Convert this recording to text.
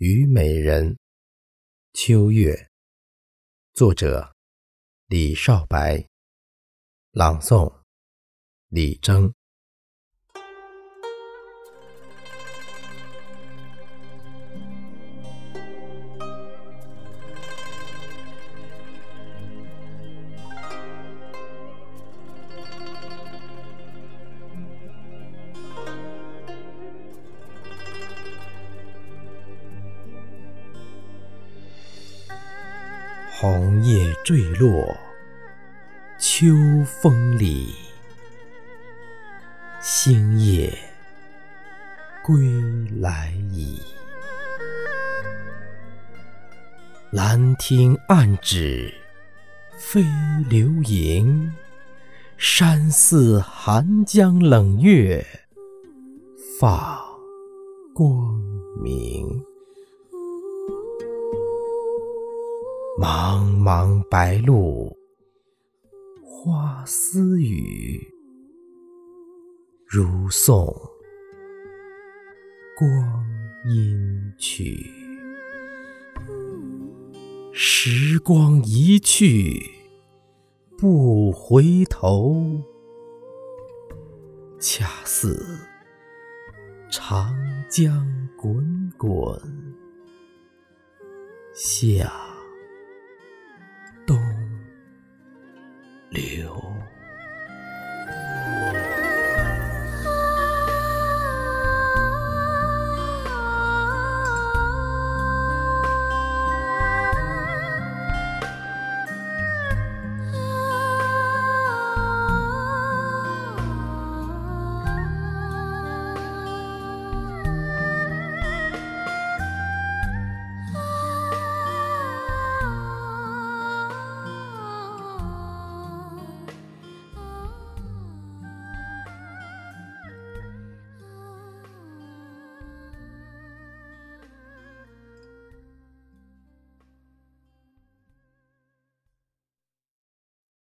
虞美人，秋月。作者：李少白。朗诵：李征。红叶坠落秋风里，星夜归来矣。兰亭暗指飞流萤，山寺寒江冷月放光明。茫茫白露，花丝雨，如送光阴去。时光一去不回头，恰似长江滚滚向。流。